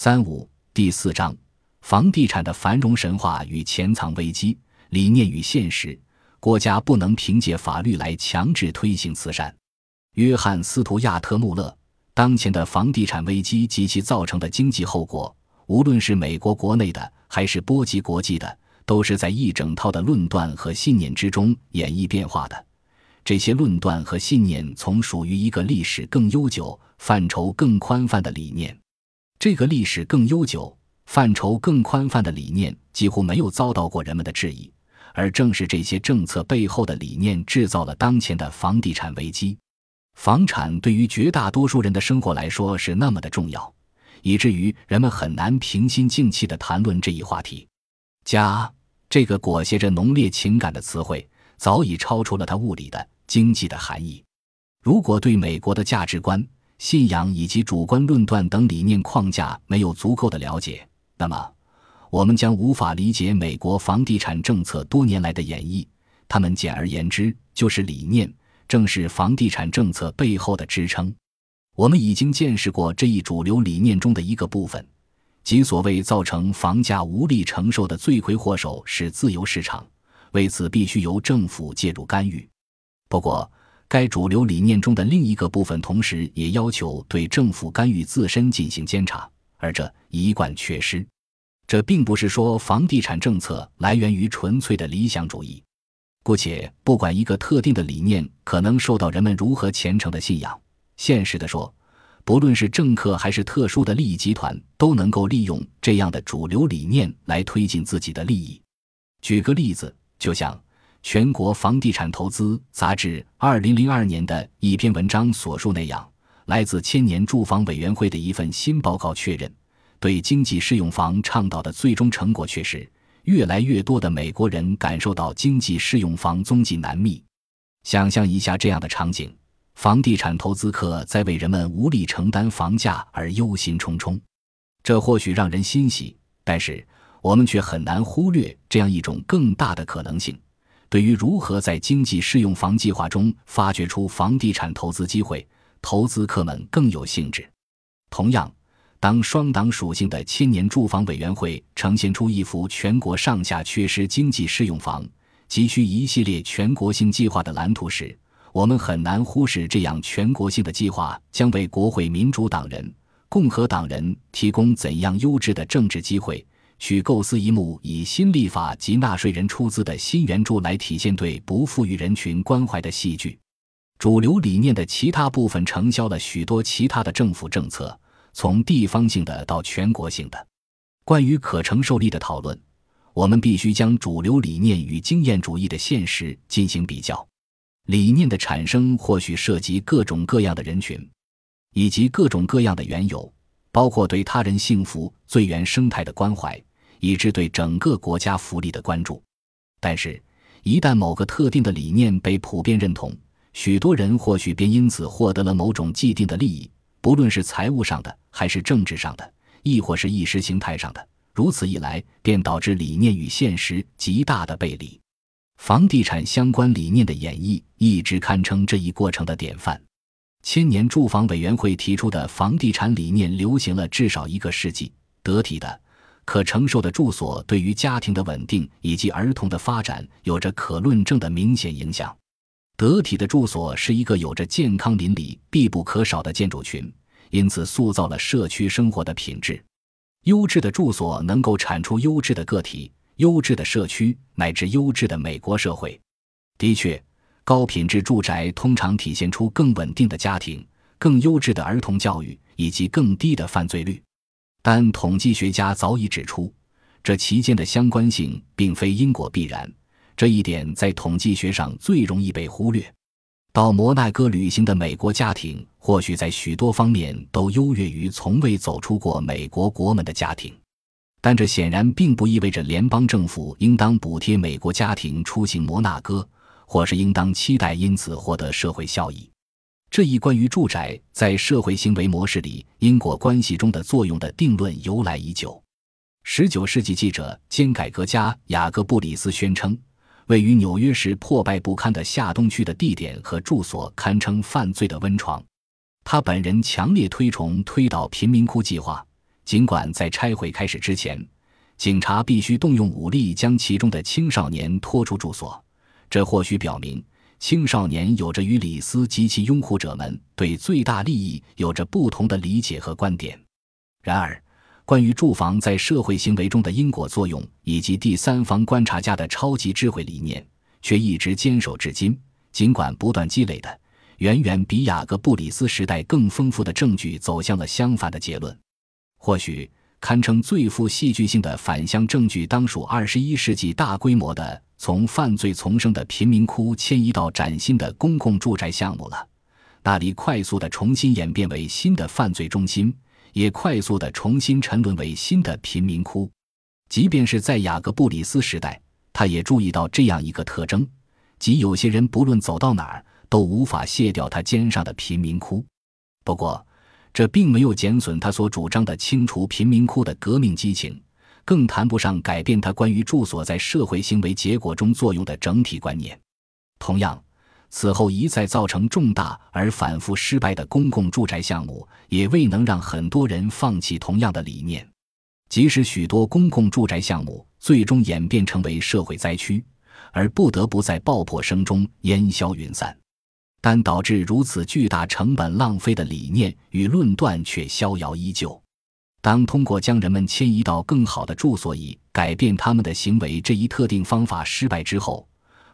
三五第四章：房地产的繁荣神话与潜藏危机，理念与现实。国家不能凭借法律来强制推行慈善。约翰·斯图亚特·穆勒，当前的房地产危机及其造成的经济后果，无论是美国国内的，还是波及国际的，都是在一整套的论断和信念之中演绎变化的。这些论断和信念从属于一个历史更悠久、范畴更宽泛的理念。这个历史更悠久、范畴更宽泛的理念几乎没有遭到过人们的质疑，而正是这些政策背后的理念制造了当前的房地产危机。房产对于绝大多数人的生活来说是那么的重要，以至于人们很难平心静气地谈论这一话题。家这个裹挟着浓烈情感的词汇，早已超出了它物理的、经济的含义。如果对美国的价值观，信仰以及主观论断等理念框架没有足够的了解，那么我们将无法理解美国房地产政策多年来的演绎。它们简而言之就是理念，正是房地产政策背后的支撑。我们已经见识过这一主流理念中的一个部分，即所谓造成房价无力承受的罪魁祸首是自由市场，为此必须由政府介入干预。不过，该主流理念中的另一个部分，同时也要求对政府干预自身进行监察，而这一贯缺失。这并不是说房地产政策来源于纯粹的理想主义。姑且不管一个特定的理念可能受到人们如何虔诚的信仰，现实的说，不论是政客还是特殊的利益集团，都能够利用这样的主流理念来推进自己的利益。举个例子，就像。全国房地产投资杂志二零零二年的一篇文章所述那样，来自千年住房委员会的一份新报告确认，对经济适用房倡导的最终成果却是，越来越多的美国人感受到经济适用房踪迹难觅。想象一下这样的场景：房地产投资客在为人们无力承担房价而忧心忡忡，这或许让人欣喜，但是我们却很难忽略这样一种更大的可能性。对于如何在经济适用房计划中发掘出房地产投资机会，投资客们更有兴致。同样，当双党属性的千年住房委员会呈现出一幅全国上下缺失经济适用房、急需一系列全国性计划的蓝图时，我们很难忽视这样全国性的计划将为国会民主党人、共和党人提供怎样优质的政治机会。去构思一幕以新立法及纳税人出资的新援助来体现对不富裕人群关怀的戏剧。主流理念的其他部分承销了许多其他的政府政策，从地方性的到全国性的。关于可承受力的讨论，我们必须将主流理念与经验主义的现实进行比较。理念的产生或许涉及各种各样的人群，以及各种各样的缘由，包括对他人幸福、最原生态的关怀。以致对整个国家福利的关注，但是，一旦某个特定的理念被普遍认同，许多人或许便因此获得了某种既定的利益，不论是财务上的，还是政治上的，亦或是意识形态上的。如此一来，便导致理念与现实极大的背离。房地产相关理念的演绎一直堪称这一过程的典范。千年住房委员会提出的房地产理念流行了至少一个世纪，得体的。可承受的住所对于家庭的稳定以及儿童的发展有着可论证的明显影响。得体的住所是一个有着健康邻里必不可少的建筑群，因此塑造了社区生活的品质。优质的住所能够产出优质的个体、优质的社区乃至优质的美国社会。的确，高品质住宅通常体现出更稳定的家庭、更优质的儿童教育以及更低的犯罪率。但统计学家早已指出，这其间的相关性并非因果必然。这一点在统计学上最容易被忽略。到摩纳哥旅行的美国家庭，或许在许多方面都优越于从未走出过美国国门的家庭，但这显然并不意味着联邦政府应当补贴美国家庭出行摩纳哥，或是应当期待因此获得社会效益。这一关于住宅在社会行为模式里因果关系中的作用的定论由来已久。十九世纪记者兼改革家雅各布里斯宣称，位于纽约市破败不堪的下东区的地点和住所堪称犯罪的温床。他本人强烈推崇推倒贫民窟计划，尽管在拆毁开始之前，警察必须动用武力将其中的青少年拖出住所，这或许表明青少年有着与李斯及其拥护者们对最大利益有着不同的理解和观点。然而，关于住房在社会行为中的因果作用，以及第三方观察家的超级智慧理念，却一直坚守至今。尽管不断积累的远远比雅各布里斯时代更丰富的证据走向了相反的结论，或许堪称最富戏剧性的反向证据，当属二十一世纪大规模的从犯罪丛生的贫民窟迁移到崭新的公共住宅项目了。那里快速的重新演变为新的犯罪中心，也快速的重新沉沦为新的贫民窟。即便是在雅各布里斯时代，他也注意到这样一个特征。即有些人不论走到哪儿都无法卸掉他肩上的贫民窟。不过，这并没有减损他所主张的清除贫民窟的革命激情，更谈不上改变他关于住所在社会行为结果中作用的整体观念。同样，此后一再造成重大而反复失败的公共住宅项目，也未能让很多人放弃同样的理念。即使许多公共住宅项目最终演变成为社会灾区。而不得不在爆破声中烟消云散，但导致如此巨大成本浪费的理念与论断却逍遥依旧。当通过将人们迁移到更好的住所以改变他们的行为这一特定方法失败之后，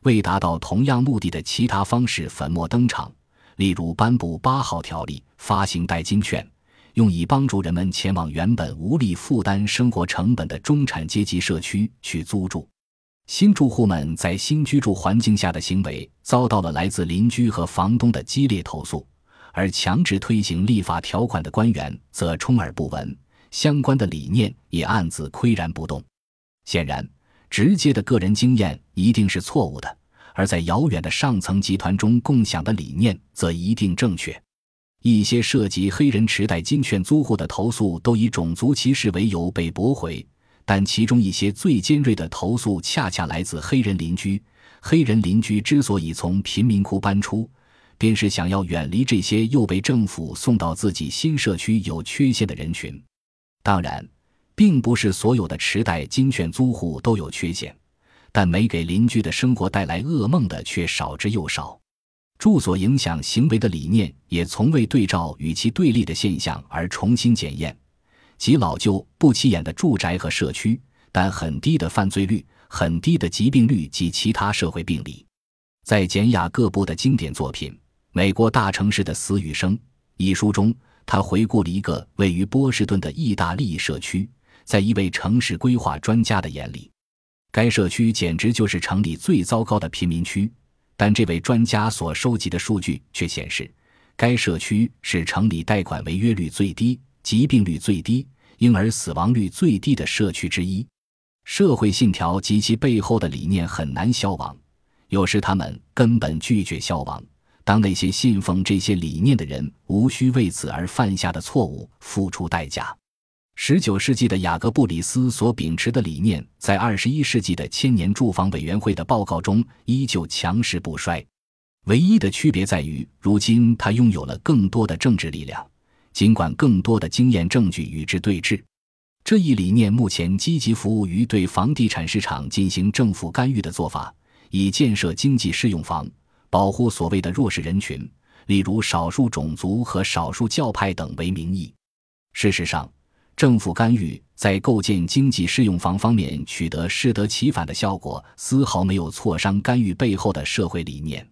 为达到同样目的的其他方式粉墨登场，例如颁布八号条例、发行代金券，用以帮助人们前往原本无力负担生活成本的中产阶级社区去租住。新住户们在新居住环境下的行为遭到了来自邻居和房东的激烈投诉，而强制推行立法条款的官员则充耳不闻，相关的理念也暗自岿然不动。显然，直接的个人经验一定是错误的，而在遥远的上层集团中共享的理念则一定正确。一些涉及黑人持代金券租户的投诉都以种族歧视为由被驳回。但其中一些最尖锐的投诉，恰恰来自黑人邻居。黑人邻居之所以从贫民窟搬出，便是想要远离这些又被政府送到自己新社区有缺陷的人群。当然，并不是所有的池袋金券租户都有缺陷，但没给邻居的生活带来噩梦的却少之又少。住所影响行为的理念，也从未对照与其对立的现象而重新检验。极老旧不起眼的住宅和社区，但很低的犯罪率、很低的疾病率及其他社会病例。在简雅各布的经典作品《美国大城市的死与生》一书中，他回顾了一个位于波士顿的意大利社区。在一位城市规划专家的眼里，该社区简直就是城里最糟糕的贫民区。但这位专家所收集的数据却显示，该社区是城里贷款违约率最低。疾病率最低、婴儿死亡率最低的社区之一，社会信条及其背后的理念很难消亡，有时他们根本拒绝消亡。当那些信奉这些理念的人无需为此而犯下的错误付出代价。十九世纪的雅各布里斯所秉持的理念，在二十一世纪的千年住房委员会的报告中依旧强势不衰，唯一的区别在于，如今他拥有了更多的政治力量。尽管更多的经验证据与之对峙，这一理念目前积极服务于对房地产市场进行政府干预的做法，以建设经济适用房，保护所谓的弱势人群，例如少数种族和少数教派等为名义。事实上，政府干预在构建经济适用房方面取得适得其反的效果，丝毫没有挫伤干预背后的社会理念。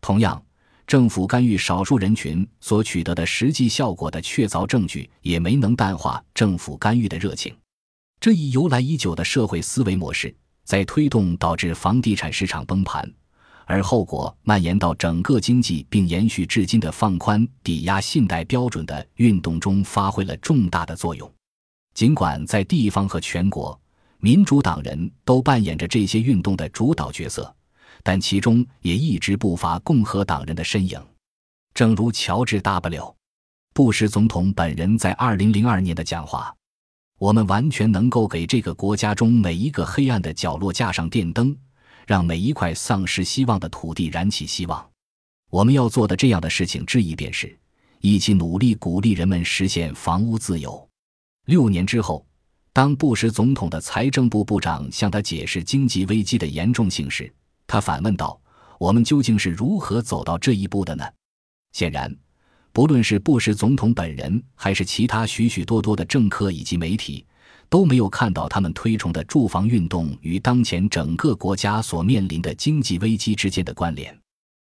同样。政府干预少数人群所取得的实际效果的确凿证据，也没能淡化政府干预的热情。这一由来已久的社会思维模式，在推动导致房地产市场崩盘，而后果蔓延到整个经济，并延续至今的放宽抵押信贷标准的运动中发挥了重大的作用。尽管在地方和全国，民主党人都扮演着这些运动的主导角色。但其中也一直不乏共和党人的身影，正如乔治 ·W· 布什总统本人在2002年的讲话：“我们完全能够给这个国家中每一个黑暗的角落架上电灯，让每一块丧失希望的土地燃起希望。我们要做的这样的事情之一，便是一起努力鼓励人们实现房屋自由。”六年之后，当布什总统的财政部部长向他解释经济危机的严重性时，他反问道：“我们究竟是如何走到这一步的呢？”显然，不论是布什总统本人，还是其他许许多多的政客以及媒体，都没有看到他们推崇的住房运动与当前整个国家所面临的经济危机之间的关联。